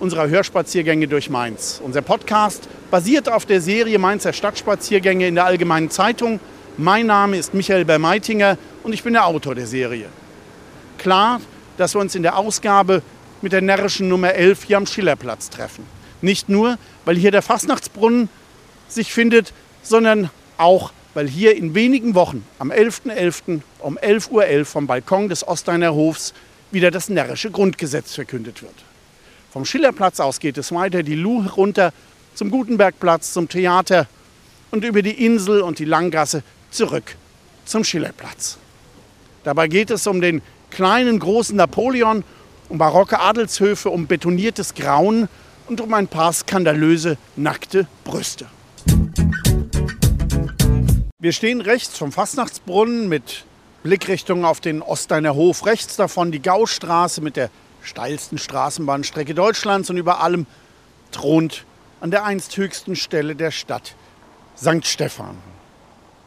unserer Hörspaziergänge durch Mainz. Unser Podcast basiert auf der Serie Mainzer Stadtspaziergänge in der Allgemeinen Zeitung. Mein Name ist Michael Bermeitinger und ich bin der Autor der Serie. Klar, dass wir uns in der Ausgabe mit der närrischen Nummer 11 hier am Schillerplatz treffen. Nicht nur, weil hier der Fastnachtsbrunnen sich findet, sondern auch, weil hier in wenigen Wochen am 11.11. .11. um 11.11 Uhr .11 vom Balkon des Osteiner Hofs wieder das närrische Grundgesetz verkündet wird. Vom Schillerplatz aus geht es weiter die Luh runter zum Gutenbergplatz, zum Theater und über die Insel und die Langgasse zurück zum Schillerplatz. Dabei geht es um den kleinen, großen Napoleon, um barocke Adelshöfe, um betoniertes Grauen und um ein paar skandalöse, nackte Brüste. Wir stehen rechts vom Fastnachtsbrunnen mit Blickrichtung auf den Osteiner Hof. Rechts davon die Gaustraße mit der steilsten Straßenbahnstrecke Deutschlands und über allem thront an der einst höchsten Stelle der Stadt St. Stephan.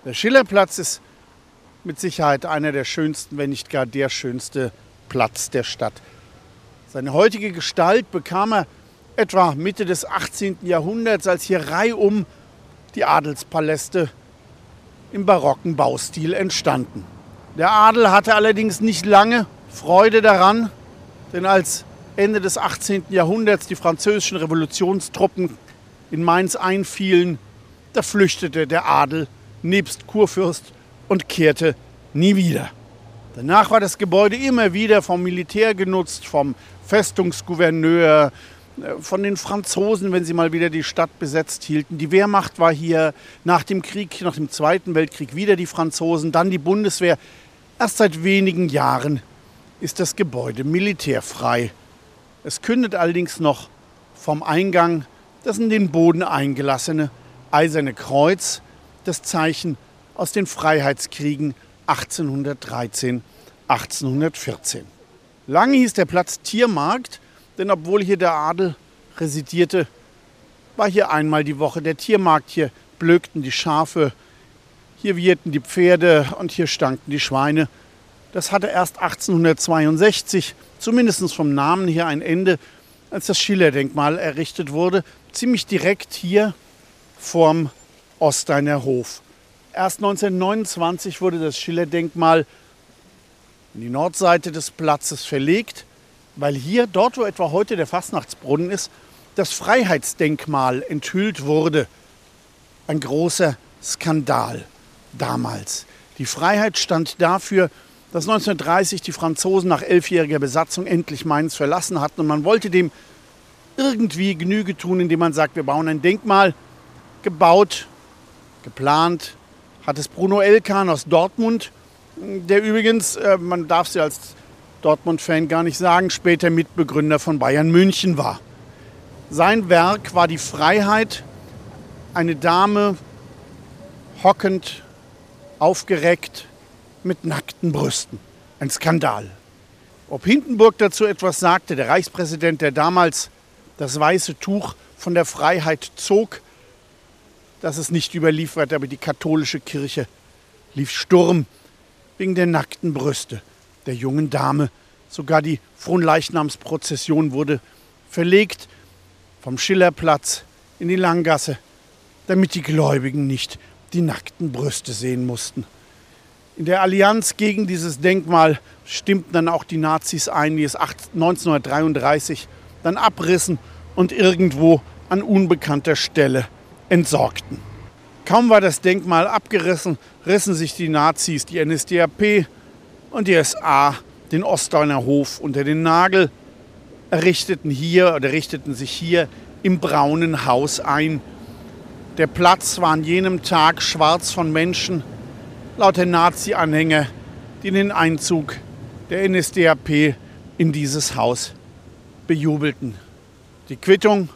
Der Schillerplatz ist mit Sicherheit einer der schönsten, wenn nicht gar der schönste Platz der Stadt. Seine heutige Gestalt bekam er etwa Mitte des 18. Jahrhunderts, als hier reihum die Adelspaläste im barocken Baustil entstanden. Der Adel hatte allerdings nicht lange Freude daran, denn als Ende des 18. Jahrhunderts die französischen Revolutionstruppen in Mainz einfielen, da flüchtete der Adel nebst Kurfürst und kehrte nie wieder. Danach war das Gebäude immer wieder vom Militär genutzt, vom Festungsgouverneur, äh, von den Franzosen, wenn sie mal wieder die Stadt besetzt hielten. Die Wehrmacht war hier nach dem Krieg, nach dem Zweiten Weltkrieg wieder die Franzosen, dann die Bundeswehr. Erst seit wenigen Jahren ist das Gebäude militärfrei. Es kündet allerdings noch vom Eingang das in den Boden eingelassene Eiserne Kreuz, das Zeichen aus den Freiheitskriegen 1813, 1814. Lange hieß der Platz Tiermarkt, denn obwohl hier der Adel residierte, war hier einmal die Woche der Tiermarkt. Hier blökten die Schafe, hier wieherten die Pferde und hier stanken die Schweine. Das hatte erst 1862, zumindest vom Namen her, ein Ende, als das Schiller-Denkmal errichtet wurde, ziemlich direkt hier vorm Osteiner Hof. Erst 1929 wurde das Schiller-Denkmal in die Nordseite des Platzes verlegt, weil hier, dort wo etwa heute der Fastnachtsbrunnen ist, das Freiheitsdenkmal enthüllt wurde. Ein großer Skandal damals. Die Freiheit stand dafür, dass 1930 die Franzosen nach elfjähriger Besatzung endlich Mainz verlassen hatten und man wollte dem irgendwie Genüge tun, indem man sagt, wir bauen ein Denkmal. Gebaut, geplant hat es Bruno Elkan aus Dortmund, der übrigens, äh, man darf sie als Dortmund-Fan gar nicht sagen, später Mitbegründer von Bayern München war. Sein Werk war die Freiheit, eine Dame hockend, aufgereckt, mit nackten Brüsten. Ein Skandal. Ob Hindenburg dazu etwas sagte, der Reichspräsident, der damals das weiße Tuch von der Freiheit zog, das ist nicht überliefert, aber die katholische Kirche lief Sturm wegen der nackten Brüste der jungen Dame. Sogar die Fronleichnamsprozession wurde verlegt vom Schillerplatz in die Langgasse, damit die Gläubigen nicht die nackten Brüste sehen mussten. In der Allianz gegen dieses Denkmal stimmten dann auch die Nazis ein, die es 1933 dann abrissen und irgendwo an unbekannter Stelle entsorgten. Kaum war das Denkmal abgerissen, rissen sich die Nazis, die NSDAP und die SA den Ostdeutner Hof unter den Nagel, errichteten hier oder richteten sich hier im braunen Haus ein. Der Platz war an jenem Tag schwarz von Menschen, lauter Nazi-Anhänger, die den Einzug der NSDAP in dieses Haus bejubelten. Die Quittung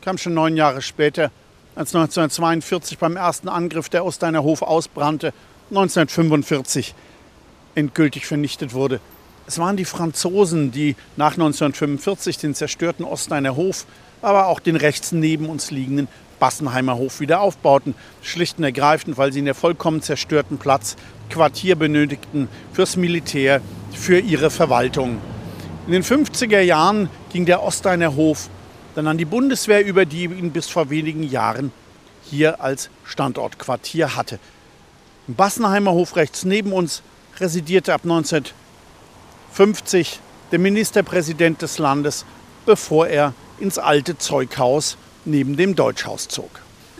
kam schon neun Jahre später, als 1942 beim ersten Angriff der Osteiner Hof ausbrannte, 1945 endgültig vernichtet wurde. Es waren die Franzosen, die nach 1945 den zerstörten Osteiner Hof, aber auch den rechts neben uns liegenden Bassenheimer Hof wieder aufbauten. Schlicht und ergreifend, weil sie in der vollkommen zerstörten Platz Quartier benötigten fürs Militär, für ihre Verwaltung. In den 50er Jahren ging der Osteiner Hof dann an die Bundeswehr über, die ihn bis vor wenigen Jahren hier als Standortquartier hatte. Im Bassenheimer Hof rechts neben uns residierte ab 1950 der Ministerpräsident des Landes, bevor er ins alte Zeughaus neben dem Deutschhaus zog.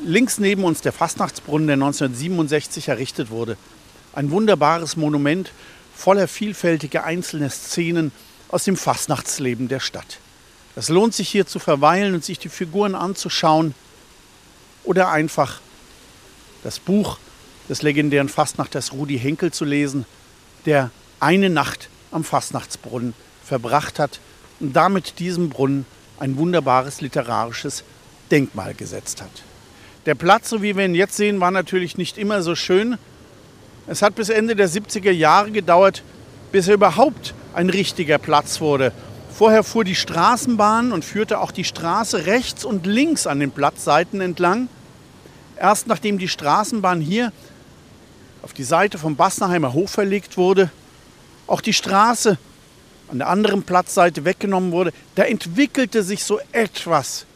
Links neben uns der Fastnachtsbrunnen, der 1967 errichtet wurde. Ein wunderbares Monument voller vielfältiger einzelner Szenen aus dem Fastnachtsleben der Stadt. Es lohnt sich hier zu verweilen und sich die Figuren anzuschauen oder einfach das Buch des legendären Fastnachters Rudi Henkel zu lesen, der eine Nacht am Fastnachtsbrunnen verbracht hat und damit diesem Brunnen ein wunderbares literarisches Denkmal gesetzt hat. Der Platz, so wie wir ihn jetzt sehen, war natürlich nicht immer so schön. Es hat bis Ende der 70er Jahre gedauert, bis er überhaupt ein richtiger Platz wurde. Vorher fuhr die Straßenbahn und führte auch die Straße rechts und links an den Platzseiten entlang. Erst nachdem die Straßenbahn hier auf die Seite vom Bassenheimer Hof verlegt wurde, auch die Straße an der anderen Platzseite weggenommen wurde, da entwickelte sich so etwas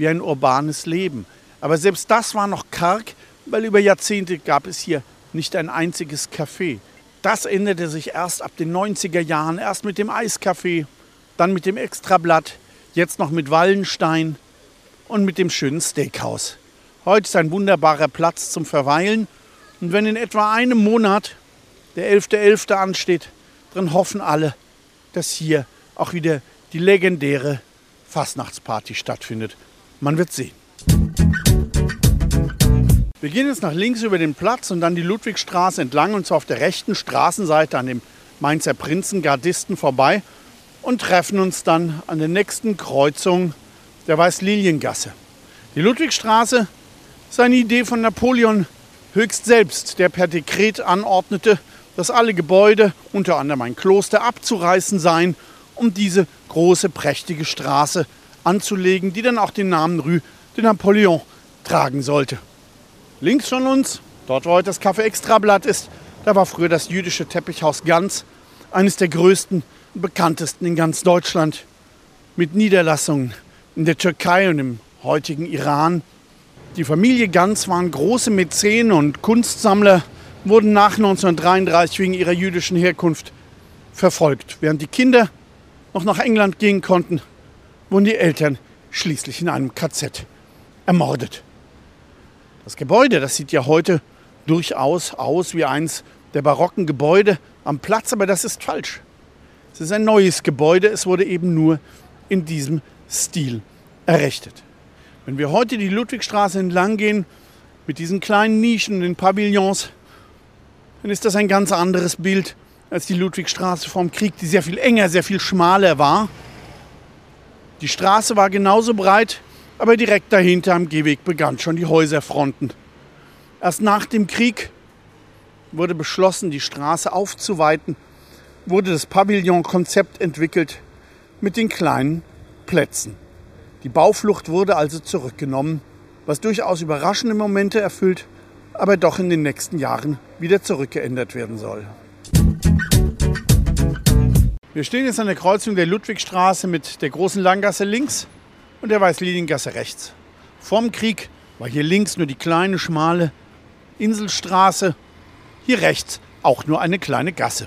wie ein urbanes Leben. Aber selbst das war noch karg, weil über Jahrzehnte gab es hier nicht ein einziges Café. Das änderte sich erst ab den 90er Jahren, erst mit dem Eiscafé, dann mit dem Extrablatt, jetzt noch mit Wallenstein und mit dem schönen Steakhouse. Heute ist ein wunderbarer Platz zum Verweilen und wenn in etwa einem Monat der 11.11. .11. ansteht, dann hoffen alle, dass hier auch wieder die legendäre Fastnachtsparty stattfindet. Man wird sehen. Wir gehen jetzt nach links über den Platz und dann die Ludwigstraße entlang und zwar auf der rechten Straßenseite an dem Mainzer Prinzengardisten vorbei und treffen uns dann an der nächsten Kreuzung der Weißliliengasse. Die Ludwigstraße ist eine Idee von Napoleon höchst selbst, der per Dekret anordnete, dass alle Gebäude, unter anderem ein Kloster, abzureißen seien, um diese große, prächtige Straße anzulegen, die dann auch den Namen Rue de Napoleon tragen sollte. Links von uns, dort wo heute das Café Extrablatt ist, da war früher das jüdische Teppichhaus Ganz, eines der größten und bekanntesten in ganz Deutschland, mit Niederlassungen in der Türkei und im heutigen Iran. Die Familie Ganz waren große Mäzen und Kunstsammler, wurden nach 1933 wegen ihrer jüdischen Herkunft verfolgt. Während die Kinder noch nach England gehen konnten, wurden die Eltern schließlich in einem KZ ermordet. Das Gebäude, das sieht ja heute durchaus aus wie eins der barocken Gebäude am Platz, aber das ist falsch. Es ist ein neues Gebäude, es wurde eben nur in diesem Stil errichtet. Wenn wir heute die Ludwigstraße entlang gehen, mit diesen kleinen Nischen den Pavillons, dann ist das ein ganz anderes Bild als die Ludwigstraße vom Krieg, die sehr viel enger, sehr viel schmaler war. Die Straße war genauso breit, aber direkt dahinter am Gehweg begann schon die Häuserfronten. Erst nach dem Krieg wurde beschlossen, die Straße aufzuweiten, wurde das Pavillon-Konzept entwickelt mit den kleinen Plätzen. Die Bauflucht wurde also zurückgenommen, was durchaus überraschende Momente erfüllt, aber doch in den nächsten Jahren wieder zurückgeändert werden soll. Wir stehen jetzt an der Kreuzung der Ludwigstraße mit der großen Langgasse links und der Weißliniengasse rechts. Vorm Krieg war hier links nur die kleine, schmale Inselstraße, hier rechts auch nur eine kleine Gasse.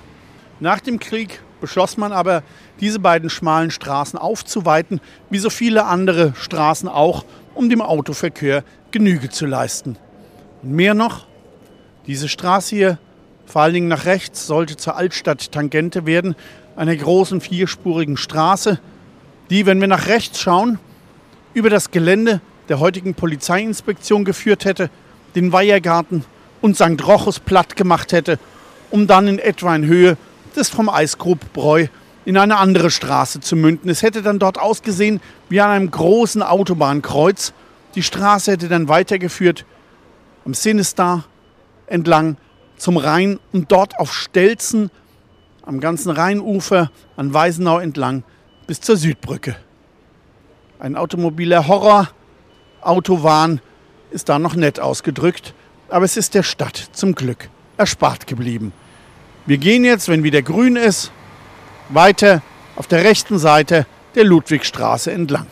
Nach dem Krieg beschloss man aber, diese beiden schmalen Straßen aufzuweiten, wie so viele andere Straßen auch, um dem Autoverkehr Genüge zu leisten. Und mehr noch, diese Straße hier, vor allen Dingen nach rechts, sollte zur Altstadt Tangente werden, einer großen vierspurigen Straße, die, wenn wir nach rechts schauen, über das Gelände der heutigen Polizeiinspektion geführt hätte, den Weihergarten und St. Rochus platt gemacht hätte, um dann in etwa in Höhe des vom Eisgrub Bräu in eine andere Straße zu münden. Es hätte dann dort ausgesehen wie an einem großen Autobahnkreuz. Die Straße hätte dann weitergeführt am Sinistar entlang zum Rhein und dort auf Stelzen am ganzen Rheinufer an Weisenau entlang bis zur Südbrücke. Ein automobiler Horror, Autowahn ist da noch nett ausgedrückt, aber es ist der Stadt zum Glück erspart geblieben. Wir gehen jetzt, wenn wieder grün ist, weiter auf der rechten Seite der Ludwigstraße entlang.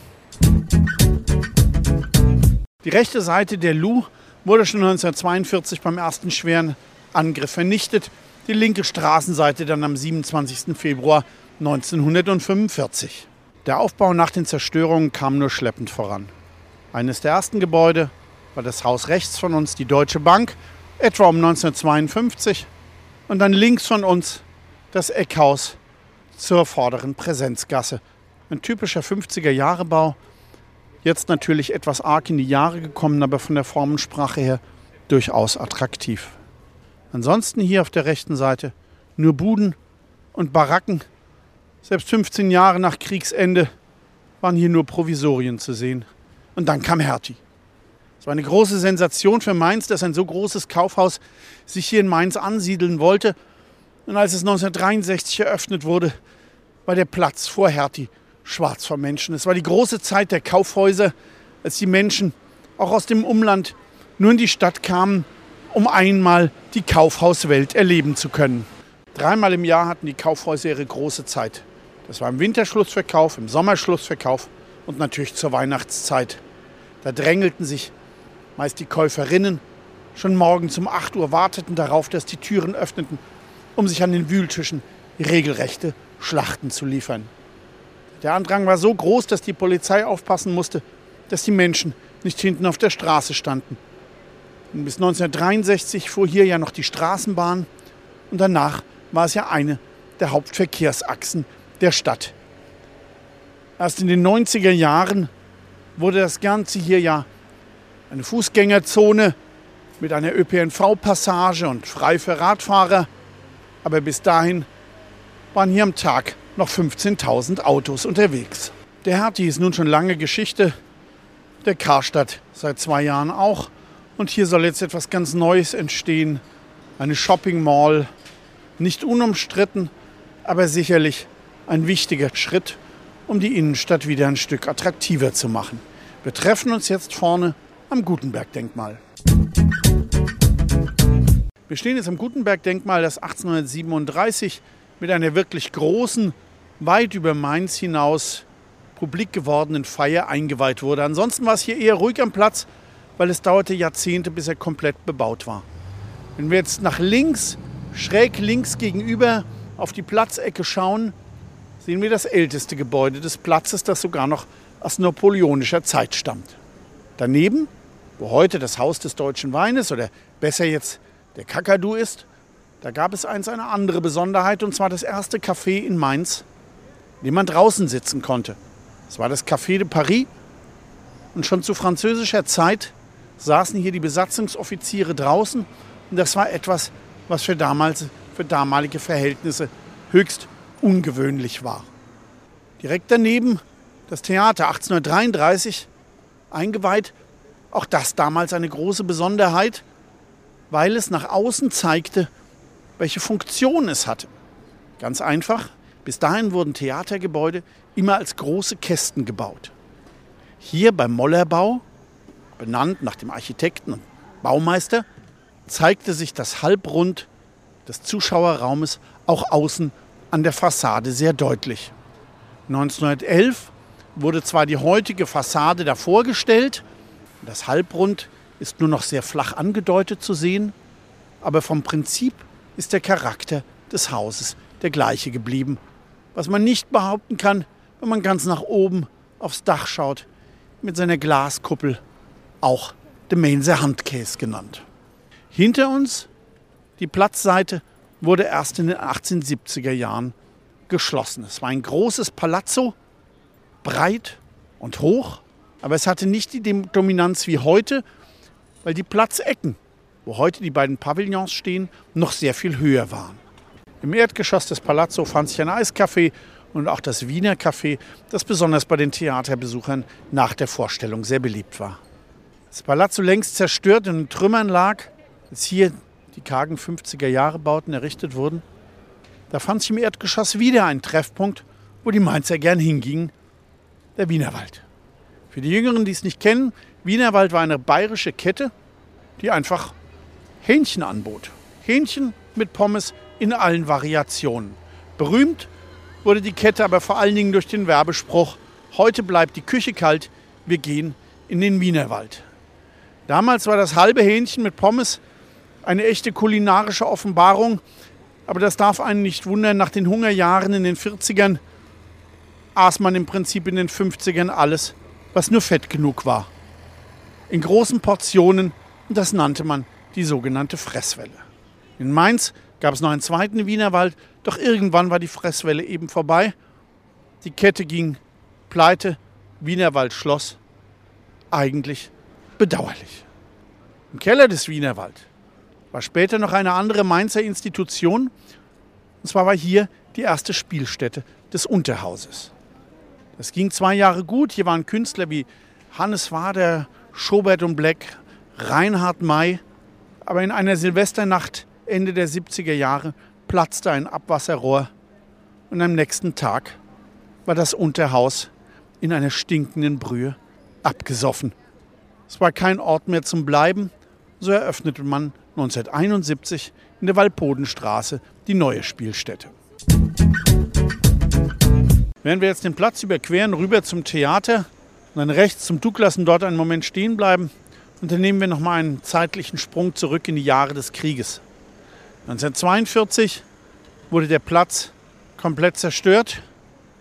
Die rechte Seite der Lu wurde schon 1942 beim ersten schweren Angriff vernichtet, die linke Straßenseite dann am 27. Februar 1945. Der Aufbau nach den Zerstörungen kam nur schleppend voran. Eines der ersten Gebäude war das Haus rechts von uns, die Deutsche Bank, etwa um 1952. Und dann links von uns das Eckhaus zur vorderen Präsenzgasse. Ein typischer 50er-Jahre-Bau. Jetzt natürlich etwas arg in die Jahre gekommen, aber von der Formensprache her durchaus attraktiv. Ansonsten hier auf der rechten Seite nur Buden und Baracken. Selbst 15 Jahre nach Kriegsende waren hier nur Provisorien zu sehen. Und dann kam Hertie. Es war eine große Sensation für Mainz, dass ein so großes Kaufhaus sich hier in Mainz ansiedeln wollte. Und als es 1963 eröffnet wurde, war der Platz vor Hertie schwarz vor Menschen. Es war die große Zeit der Kaufhäuser, als die Menschen auch aus dem Umland nur in die Stadt kamen, um einmal die Kaufhauswelt erleben zu können. Dreimal im Jahr hatten die Kaufhäuser ihre große Zeit. Das war im Winterschlussverkauf, im Sommerschlussverkauf und natürlich zur Weihnachtszeit. Da drängelten sich meist die Käuferinnen, schon morgens um 8 Uhr warteten darauf, dass die Türen öffneten, um sich an den Wühltischen regelrechte Schlachten zu liefern. Der Andrang war so groß, dass die Polizei aufpassen musste, dass die Menschen nicht hinten auf der Straße standen. Und bis 1963 fuhr hier ja noch die Straßenbahn und danach war es ja eine der Hauptverkehrsachsen der Stadt. Erst in den 90er Jahren wurde das Ganze hier ja eine Fußgängerzone mit einer ÖPNV-Passage und frei für Radfahrer. Aber bis dahin waren hier am Tag noch 15.000 Autos unterwegs. Der Hertie ist nun schon lange Geschichte, der Karstadt seit zwei Jahren auch. Und hier soll jetzt etwas ganz Neues entstehen, eine Shopping Mall. Nicht unumstritten, aber sicherlich ein wichtiger Schritt, um die Innenstadt wieder ein Stück attraktiver zu machen. Wir treffen uns jetzt vorne am Gutenberg-Denkmal. Wir stehen jetzt am Gutenberg-Denkmal, das 1837 mit einer wirklich großen, weit über Mainz hinaus publik gewordenen Feier eingeweiht wurde. Ansonsten war es hier eher ruhig am Platz, weil es dauerte Jahrzehnte, bis er komplett bebaut war. Wenn wir jetzt nach links, schräg links gegenüber auf die Platzecke schauen, sehen wir das älteste Gebäude des Platzes, das sogar noch aus napoleonischer Zeit stammt. Daneben wo heute das Haus des deutschen Weines oder besser jetzt der Kakadu ist, da gab es eins eine andere Besonderheit und zwar das erste Café in Mainz, in dem man draußen sitzen konnte. Es war das Café de Paris und schon zu französischer Zeit saßen hier die Besatzungsoffiziere draußen und das war etwas, was für, damals, für damalige Verhältnisse höchst ungewöhnlich war. Direkt daneben das Theater 1833 eingeweiht auch das damals eine große Besonderheit, weil es nach außen zeigte, welche Funktion es hatte. Ganz einfach, bis dahin wurden Theatergebäude immer als große Kästen gebaut. Hier beim Mollerbau, benannt nach dem Architekten und Baumeister, zeigte sich das Halbrund des Zuschauerraumes auch außen an der Fassade sehr deutlich. 1911 wurde zwar die heutige Fassade davor gestellt, das Halbrund ist nur noch sehr flach angedeutet zu sehen, aber vom Prinzip ist der Charakter des Hauses der gleiche geblieben was man nicht behaupten kann, wenn man ganz nach oben aufs Dach schaut, mit seiner Glaskuppel, auch de Mainzer Handkäse genannt. Hinter uns, die Platzseite, wurde erst in den 1870er Jahren geschlossen. Es war ein großes Palazzo, breit und hoch, aber es hatte nicht die Dominanz wie heute, weil die Platzecken, wo heute die beiden Pavillons stehen, noch sehr viel höher waren. Im Erdgeschoss des Palazzo fand sich ein Eiscafé und auch das Wiener Café, das besonders bei den Theaterbesuchern nach der Vorstellung sehr beliebt war. Das Palazzo längst zerstört und in Trümmern lag, als hier die kargen 50er Jahre Bauten errichtet wurden, da fand sich im Erdgeschoss wieder ein Treffpunkt, wo die Mainzer gern hingingen, der Wienerwald. Für die Jüngeren, die es nicht kennen, Wienerwald war eine bayerische Kette, die einfach Hähnchen anbot. Hähnchen mit Pommes in allen Variationen. Berühmt wurde die Kette aber vor allen Dingen durch den Werbespruch, heute bleibt die Küche kalt, wir gehen in den Wienerwald. Damals war das halbe Hähnchen mit Pommes eine echte kulinarische Offenbarung, aber das darf einen nicht wundern, nach den Hungerjahren in den 40ern aß man im Prinzip in den 50ern alles, was nur fett genug war. In großen Portionen und das nannte man die sogenannte Fresswelle. In Mainz gab es noch einen zweiten Wienerwald, doch irgendwann war die Fresswelle eben vorbei. Die Kette ging pleite, Wienerwald schloss. Eigentlich bedauerlich. Im Keller des Wienerwald war später noch eine andere Mainzer Institution. Und zwar war hier die erste Spielstätte des Unterhauses. Das ging zwei Jahre gut. Hier waren Künstler wie Hannes Wader, Schobert und Black, Reinhard May. Aber in einer Silvesternacht Ende der 70er Jahre platzte ein Abwasserrohr und am nächsten Tag war das Unterhaus in einer stinkenden Brühe abgesoffen. Es war kein Ort mehr zum Bleiben, so eröffnete man 1971 in der Walpodenstraße die neue Spielstätte. Während wir jetzt den Platz überqueren, rüber zum Theater und dann rechts zum Douglas und dort einen Moment stehen bleiben, unternehmen wir nochmal einen zeitlichen Sprung zurück in die Jahre des Krieges. 1942 wurde der Platz komplett zerstört.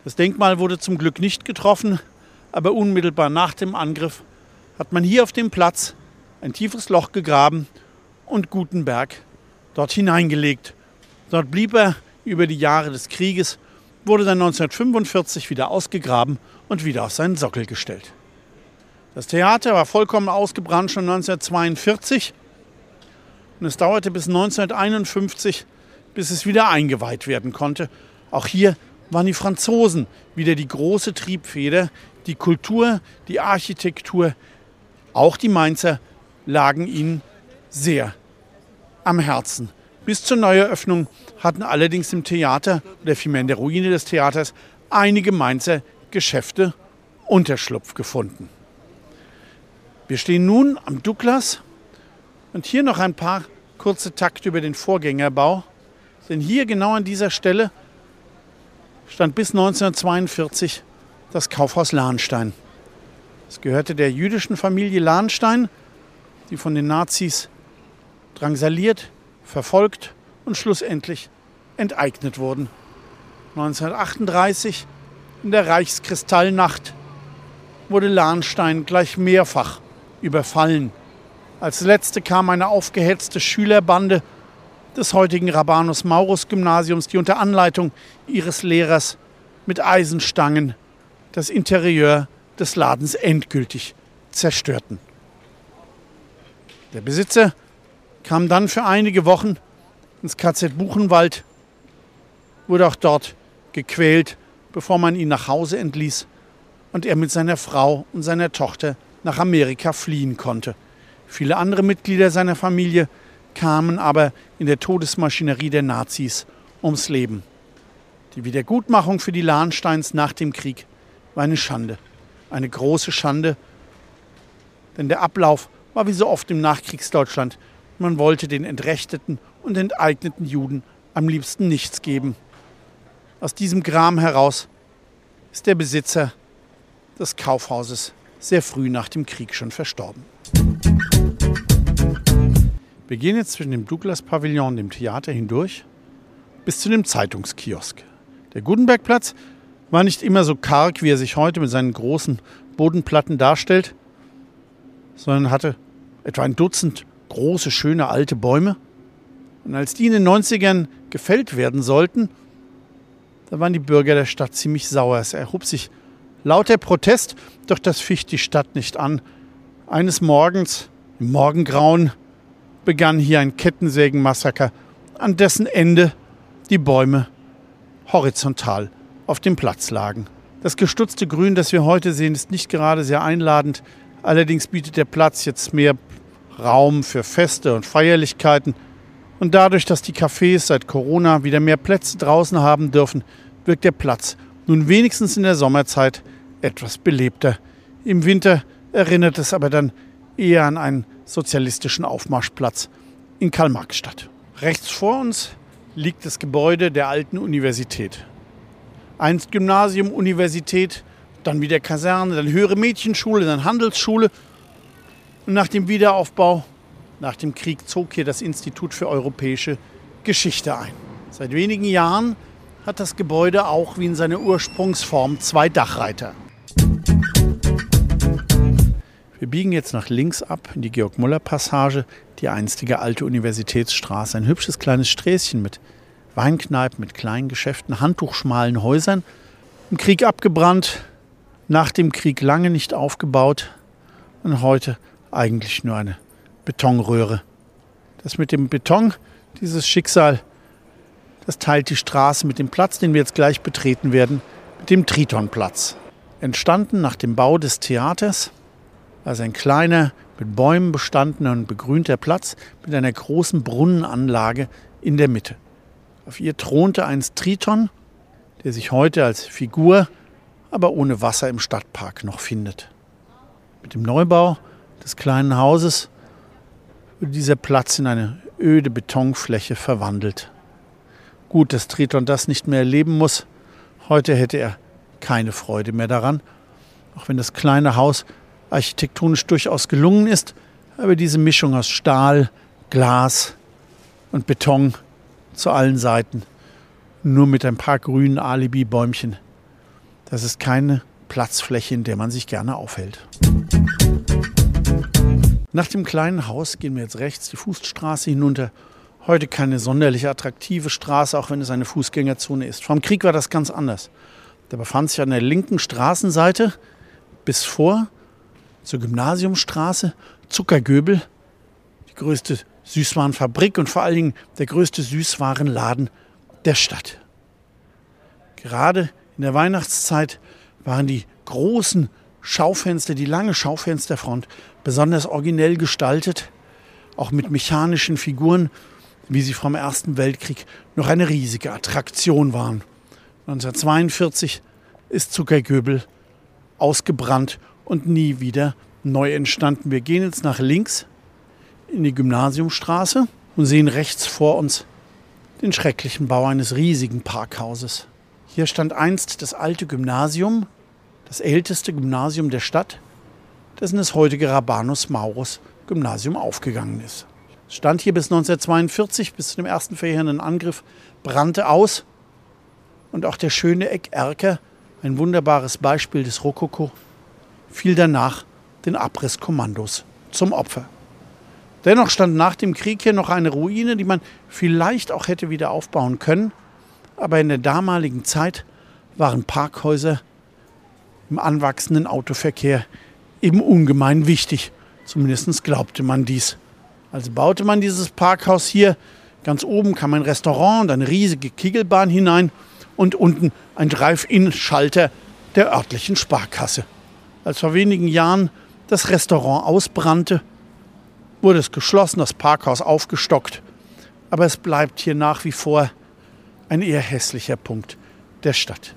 Das Denkmal wurde zum Glück nicht getroffen, aber unmittelbar nach dem Angriff hat man hier auf dem Platz ein tiefes Loch gegraben und Gutenberg dort hineingelegt. Dort blieb er über die Jahre des Krieges, wurde dann 1945 wieder ausgegraben und wieder auf seinen Sockel gestellt. Das Theater war vollkommen ausgebrannt schon 1942 und es dauerte bis 1951, bis es wieder eingeweiht werden konnte. Auch hier waren die Franzosen wieder die große Triebfeder. Die Kultur, die Architektur, auch die Mainzer lagen ihnen sehr am Herzen. Bis zur Neueröffnung hatten allerdings im Theater, oder vielmehr in der Ruine des Theaters, einige Mainzer Geschäfte Unterschlupf gefunden. Wir stehen nun am Douglas und hier noch ein paar kurze Takte über den Vorgängerbau. Denn hier genau an dieser Stelle stand bis 1942 das Kaufhaus Lahnstein. Es gehörte der jüdischen Familie Lahnstein, die von den Nazis drangsaliert, verfolgt und schlussendlich enteignet wurden. 1938 in der Reichskristallnacht wurde Lahnstein gleich mehrfach überfallen als letzte kam eine aufgehetzte Schülerbande des heutigen Rabanus Maurus Gymnasiums, die unter Anleitung ihres Lehrers mit Eisenstangen das Interieur des Ladens endgültig zerstörten. Der Besitzer kam dann für einige Wochen ins KZ Buchenwald, wurde auch dort gequält, bevor man ihn nach Hause entließ und er mit seiner Frau und seiner Tochter nach Amerika fliehen konnte. Viele andere Mitglieder seiner Familie kamen aber in der Todesmaschinerie der Nazis ums Leben. Die Wiedergutmachung für die Lahnsteins nach dem Krieg war eine Schande, eine große Schande, denn der Ablauf war wie so oft im Nachkriegsdeutschland. Man wollte den entrechteten und enteigneten Juden am liebsten nichts geben. Aus diesem Gram heraus ist der Besitzer des Kaufhauses sehr früh nach dem Krieg schon verstorben. Wir gehen jetzt zwischen dem Douglas-Pavillon und dem Theater hindurch bis zu dem Zeitungskiosk. Der Gutenbergplatz war nicht immer so karg, wie er sich heute mit seinen großen Bodenplatten darstellt, sondern hatte etwa ein Dutzend große, schöne alte Bäume. Und als die in den 90ern gefällt werden sollten, da waren die Bürger der Stadt ziemlich sauer. Es erhob sich lauter Protest, doch das ficht die Stadt nicht an. Eines Morgens, im Morgengrauen, begann hier ein Kettensägenmassaker, an dessen Ende die Bäume horizontal auf dem Platz lagen. Das gestutzte Grün, das wir heute sehen, ist nicht gerade sehr einladend. Allerdings bietet der Platz jetzt mehr Raum für Feste und Feierlichkeiten. Und dadurch, dass die Cafés seit Corona wieder mehr Plätze draußen haben dürfen, wirkt der Platz nun wenigstens in der Sommerzeit etwas belebter. Im Winter erinnert es aber dann eher an einen sozialistischen Aufmarschplatz in Karl-Marx-Stadt. Rechts vor uns liegt das Gebäude der alten Universität. Einst Gymnasium, Universität, dann wieder Kaserne, dann höhere Mädchenschule, dann Handelsschule. Und nach dem Wiederaufbau, nach dem Krieg, zog hier das Institut für europäische Geschichte ein. Seit wenigen Jahren hat das Gebäude auch wie in seiner Ursprungsform zwei Dachreiter. Wir biegen jetzt nach links ab in die Georg-Muller-Passage, die einstige alte Universitätsstraße. Ein hübsches kleines Sträßchen mit Weinkneipen mit kleinen Geschäften, handtuchschmalen Häusern. Im Krieg abgebrannt, nach dem Krieg lange nicht aufgebaut und heute eigentlich nur eine Betonröhre. Das mit dem Beton, dieses Schicksal, das teilt die Straße mit dem Platz, den wir jetzt gleich betreten werden, mit dem Tritonplatz. Entstanden nach dem Bau des Theaters, also ein kleiner, mit Bäumen bestandener und begrünter Platz mit einer großen Brunnenanlage in der Mitte. Auf ihr thronte einst Triton, der sich heute als Figur, aber ohne Wasser im Stadtpark noch findet. Mit dem Neubau des kleinen Hauses wurde dieser Platz in eine öde Betonfläche verwandelt. Gut, dass Triton das nicht mehr erleben muss. Heute hätte er keine Freude mehr daran, auch wenn das kleine Haus architektonisch durchaus gelungen ist, aber diese Mischung aus Stahl, Glas und Beton zu allen Seiten. Nur mit ein paar grünen Alibi-Bäumchen. Das ist keine Platzfläche, in der man sich gerne aufhält. Nach dem kleinen Haus gehen wir jetzt rechts die Fußstraße hinunter. Heute keine sonderlich attraktive Straße, auch wenn es eine Fußgängerzone ist. Vom Krieg war das ganz anders. Da befand sich an der linken Straßenseite bis vor zur Gymnasiumstraße Zuckergöbel, die größte Süßwarenfabrik und vor allen Dingen der größte Süßwarenladen der Stadt. Gerade in der Weihnachtszeit waren die großen Schaufenster, die lange Schaufensterfront, besonders originell gestaltet, auch mit mechanischen Figuren, wie sie vom Ersten Weltkrieg noch eine riesige Attraktion waren. 1942 ist Zuckergöbel ausgebrannt und nie wieder neu entstanden. Wir gehen jetzt nach links in die Gymnasiumstraße und sehen rechts vor uns den schrecklichen Bau eines riesigen Parkhauses. Hier stand einst das alte Gymnasium, das älteste Gymnasium der Stadt, dessen das heutige Rabanus Maurus Gymnasium aufgegangen ist. Es stand hier bis 1942, bis zu dem ersten verheerenden Angriff, brannte aus und auch der schöne Eckerker, ein wunderbares Beispiel des Rokoko, fiel danach den Abrisskommandos zum Opfer. Dennoch stand nach dem Krieg hier noch eine Ruine, die man vielleicht auch hätte wieder aufbauen können. Aber in der damaligen Zeit waren Parkhäuser im anwachsenden Autoverkehr eben ungemein wichtig. Zumindest glaubte man dies. Also baute man dieses Parkhaus hier. Ganz oben kam ein Restaurant und eine riesige Kegelbahn hinein und unten ein Drive-In-Schalter der örtlichen Sparkasse. Als vor wenigen Jahren das Restaurant ausbrannte, wurde es geschlossen, das Parkhaus aufgestockt. Aber es bleibt hier nach wie vor ein eher hässlicher Punkt der Stadt.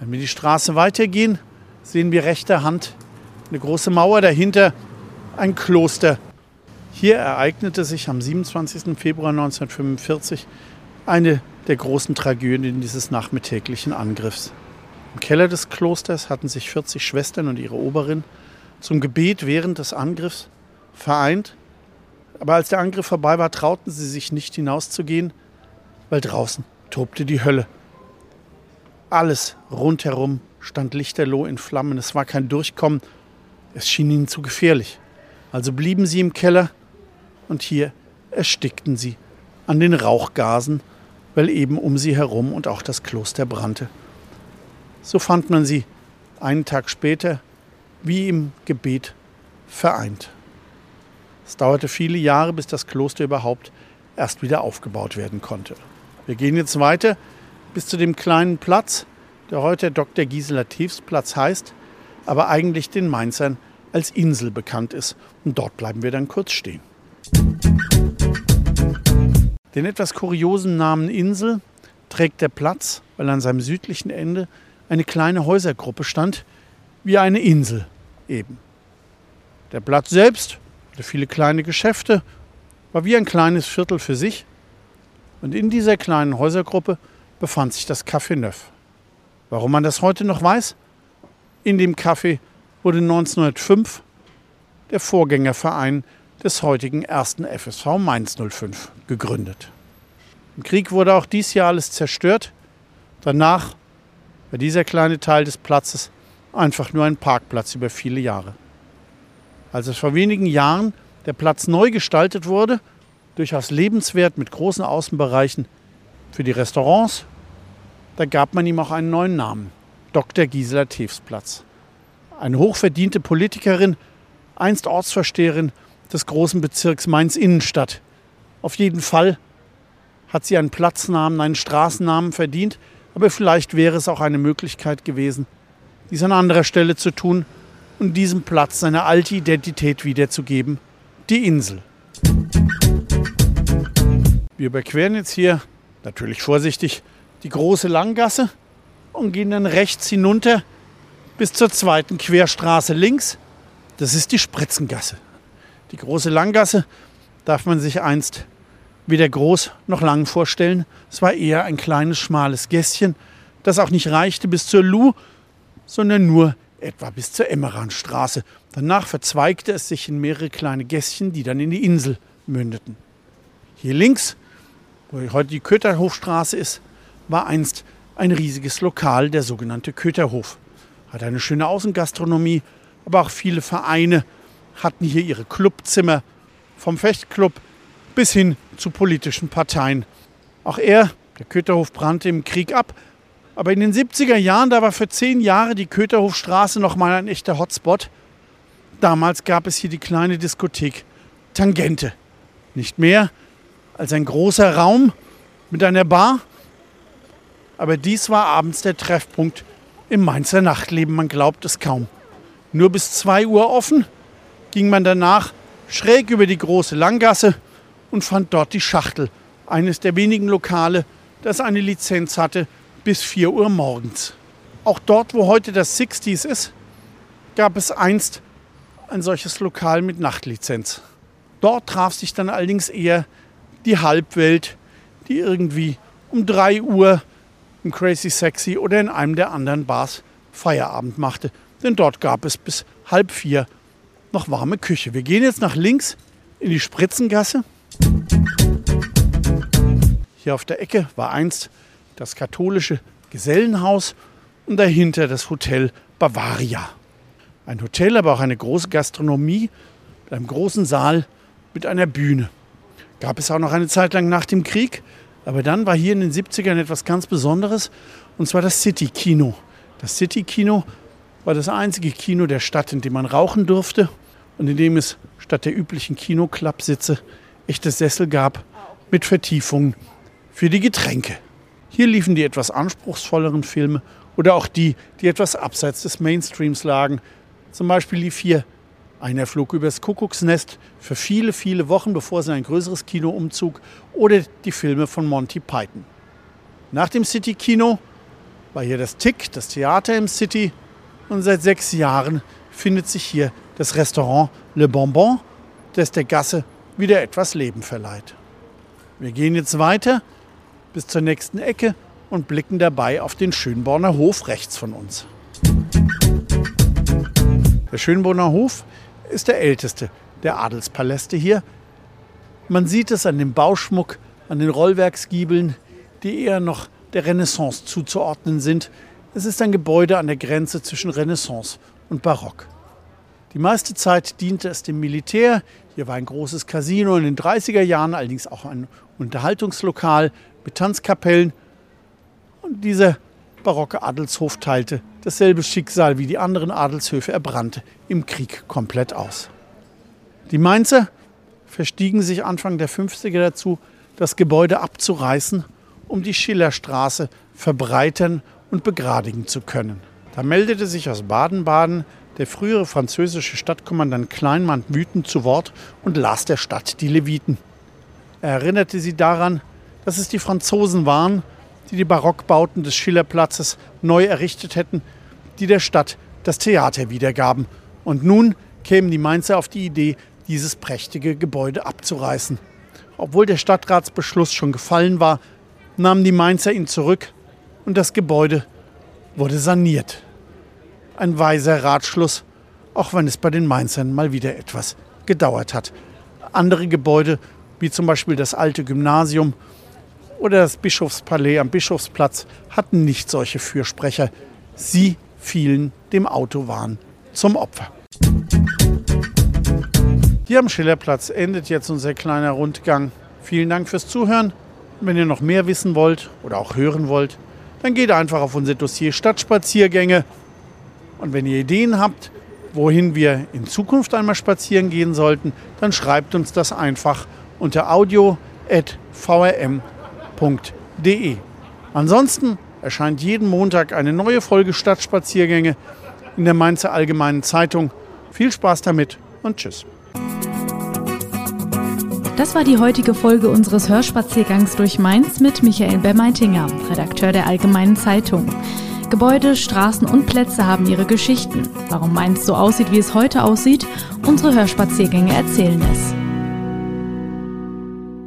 Wenn wir die Straße weitergehen, sehen wir rechter Hand eine große Mauer, dahinter ein Kloster. Hier ereignete sich am 27. Februar 1945 eine der großen Tragödien dieses nachmittäglichen Angriffs. Im Keller des Klosters hatten sich 40 Schwestern und ihre Oberin zum Gebet während des Angriffs vereint aber als der Angriff vorbei war, trauten sie sich nicht hinauszugehen, weil draußen tobte die Hölle. Alles rundherum stand lichterloh in Flammen. Es war kein Durchkommen. Es schien ihnen zu gefährlich. Also blieben sie im Keller und hier erstickten sie an den Rauchgasen, weil eben um sie herum und auch das Kloster brannte. So fand man sie einen Tag später wie im Gebet vereint. Es dauerte viele Jahre, bis das Kloster überhaupt erst wieder aufgebaut werden konnte. Wir gehen jetzt weiter bis zu dem kleinen Platz, der heute Dr. Gisela Tiefs Platz heißt, aber eigentlich den Mainzern als Insel bekannt ist. Und dort bleiben wir dann kurz stehen. Den etwas kuriosen Namen Insel trägt der Platz, weil an seinem südlichen Ende eine kleine Häusergruppe stand, wie eine Insel eben. Der Platz selbst hatte viele kleine Geschäfte, war wie ein kleines Viertel für sich. Und in dieser kleinen Häusergruppe befand sich das Café Neuf. Warum man das heute noch weiß? In dem Café wurde 1905 der Vorgängerverein des heutigen ersten FSV Mainz 05 gegründet. Im Krieg wurde auch dies Jahr alles zerstört. Danach war dieser kleine Teil des Platzes einfach nur ein Parkplatz über viele Jahre. Als es vor wenigen Jahren der Platz neu gestaltet wurde, durchaus lebenswert mit großen Außenbereichen für die Restaurants, da gab man ihm auch einen neuen Namen, Dr. Gisela Teefs Eine hochverdiente Politikerin, einst Ortsversteherin des großen Bezirks Mainz-Innenstadt. Auf jeden Fall hat sie einen Platznamen, einen Straßennamen verdient, aber vielleicht wäre es auch eine Möglichkeit gewesen, dies an anderer Stelle zu tun und diesem Platz seine alte Identität wiederzugeben, die Insel. Wir überqueren jetzt hier, natürlich vorsichtig, die große Langgasse und gehen dann rechts hinunter bis zur zweiten Querstraße links. Das ist die Spritzengasse. Die große Langgasse darf man sich einst weder groß noch lang vorstellen. Es war eher ein kleines, schmales Gässchen, das auch nicht reichte bis zur Luh, sondern nur etwa bis zur Emmeranstraße. Danach verzweigte es sich in mehrere kleine Gässchen, die dann in die Insel mündeten. Hier links, wo heute die Köterhofstraße ist, war einst ein riesiges Lokal, der sogenannte Köterhof. Hat eine schöne Außengastronomie, aber auch viele Vereine hatten hier ihre Clubzimmer, vom Fechtclub bis hin zu politischen Parteien. Auch er, der Köterhof, brannte im Krieg ab, aber in den 70er Jahren, da war für zehn Jahre die Köterhofstraße noch mal ein echter Hotspot. Damals gab es hier die kleine Diskothek Tangente. Nicht mehr als ein großer Raum mit einer Bar. Aber dies war abends der Treffpunkt im Mainzer Nachtleben. Man glaubt es kaum. Nur bis 2 Uhr offen ging man danach schräg über die große Langgasse und fand dort die Schachtel, eines der wenigen Lokale, das eine Lizenz hatte bis 4 Uhr morgens. Auch dort, wo heute das 60s ist, gab es einst ein solches Lokal mit Nachtlizenz. Dort traf sich dann allerdings eher die Halbwelt, die irgendwie um 3 Uhr im Crazy Sexy oder in einem der anderen Bars Feierabend machte. Denn dort gab es bis halb vier noch warme Küche. Wir gehen jetzt nach links in die Spritzengasse. Hier auf der Ecke war einst das katholische Gesellenhaus und dahinter das Hotel Bavaria. Ein Hotel, aber auch eine große Gastronomie mit einem großen Saal mit einer Bühne. Gab es auch noch eine Zeit lang nach dem Krieg, aber dann war hier in den 70ern etwas ganz Besonderes und zwar das City Kino. Das City Kino war das einzige Kino der Stadt, in dem man rauchen durfte und in dem es statt der üblichen Kinoklappsitze echte Sessel gab mit Vertiefungen für die Getränke. Hier liefen die etwas anspruchsvolleren Filme oder auch die, die etwas abseits des Mainstreams lagen. Zum Beispiel lief hier einer flog übers Kuckucksnest für viele, viele Wochen, bevor es in ein größeres Kino umzog, oder die Filme von Monty Python. Nach dem City-Kino war hier das Tick, das Theater im City, und seit sechs Jahren findet sich hier das Restaurant Le Bonbon, das der Gasse wieder etwas Leben verleiht. Wir gehen jetzt weiter bis zur nächsten Ecke und blicken dabei auf den Schönborner Hof rechts von uns. Der Schönborner Hof ist der älteste der Adelspaläste hier. Man sieht es an dem Bauschmuck, an den Rollwerksgiebeln, die eher noch der Renaissance zuzuordnen sind. Es ist ein Gebäude an der Grenze zwischen Renaissance und Barock. Die meiste Zeit diente es dem Militär. Hier war ein großes Casino in den 30er Jahren, allerdings auch ein Unterhaltungslokal mit Tanzkapellen. Und dieser barocke Adelshof teilte dasselbe Schicksal wie die anderen Adelshöfe. Er brannte im Krieg komplett aus. Die Mainzer verstiegen sich Anfang der 50er dazu, das Gebäude abzureißen, um die Schillerstraße verbreitern und begradigen zu können. Da meldete sich aus Baden-Baden der frühere französische Stadtkommandant Kleinmann wütend zu Wort und las der Stadt die Leviten. Er erinnerte sie daran, dass es die Franzosen waren, die die Barockbauten des Schillerplatzes neu errichtet hätten, die der Stadt das Theater wiedergaben. Und nun kämen die Mainzer auf die Idee, dieses prächtige Gebäude abzureißen. Obwohl der Stadtratsbeschluss schon gefallen war, nahmen die Mainzer ihn zurück und das Gebäude wurde saniert. Ein weiser Ratschluss, auch wenn es bei den Mainzern mal wieder etwas gedauert hat. Andere Gebäude, wie zum Beispiel das alte Gymnasium oder das Bischofspalais am Bischofsplatz, hatten nicht solche Fürsprecher. Sie fielen dem Autowahn zum Opfer. Hier am Schillerplatz endet jetzt unser kleiner Rundgang. Vielen Dank fürs Zuhören. Wenn ihr noch mehr wissen wollt oder auch hören wollt, dann geht einfach auf unser Dossier Stadtspaziergänge. Und wenn ihr Ideen habt, wohin wir in Zukunft einmal spazieren gehen sollten, dann schreibt uns das einfach unter audio.vrm.de. Ansonsten erscheint jeden Montag eine neue Folge Stadtspaziergänge in der Mainzer Allgemeinen Zeitung. Viel Spaß damit und tschüss. Das war die heutige Folge unseres Hörspaziergangs durch Mainz mit Michael Bermeitinger, Redakteur der Allgemeinen Zeitung. Gebäude, Straßen und Plätze haben ihre Geschichten. Warum Mainz so aussieht, wie es heute aussieht, unsere Hörspaziergänge erzählen es.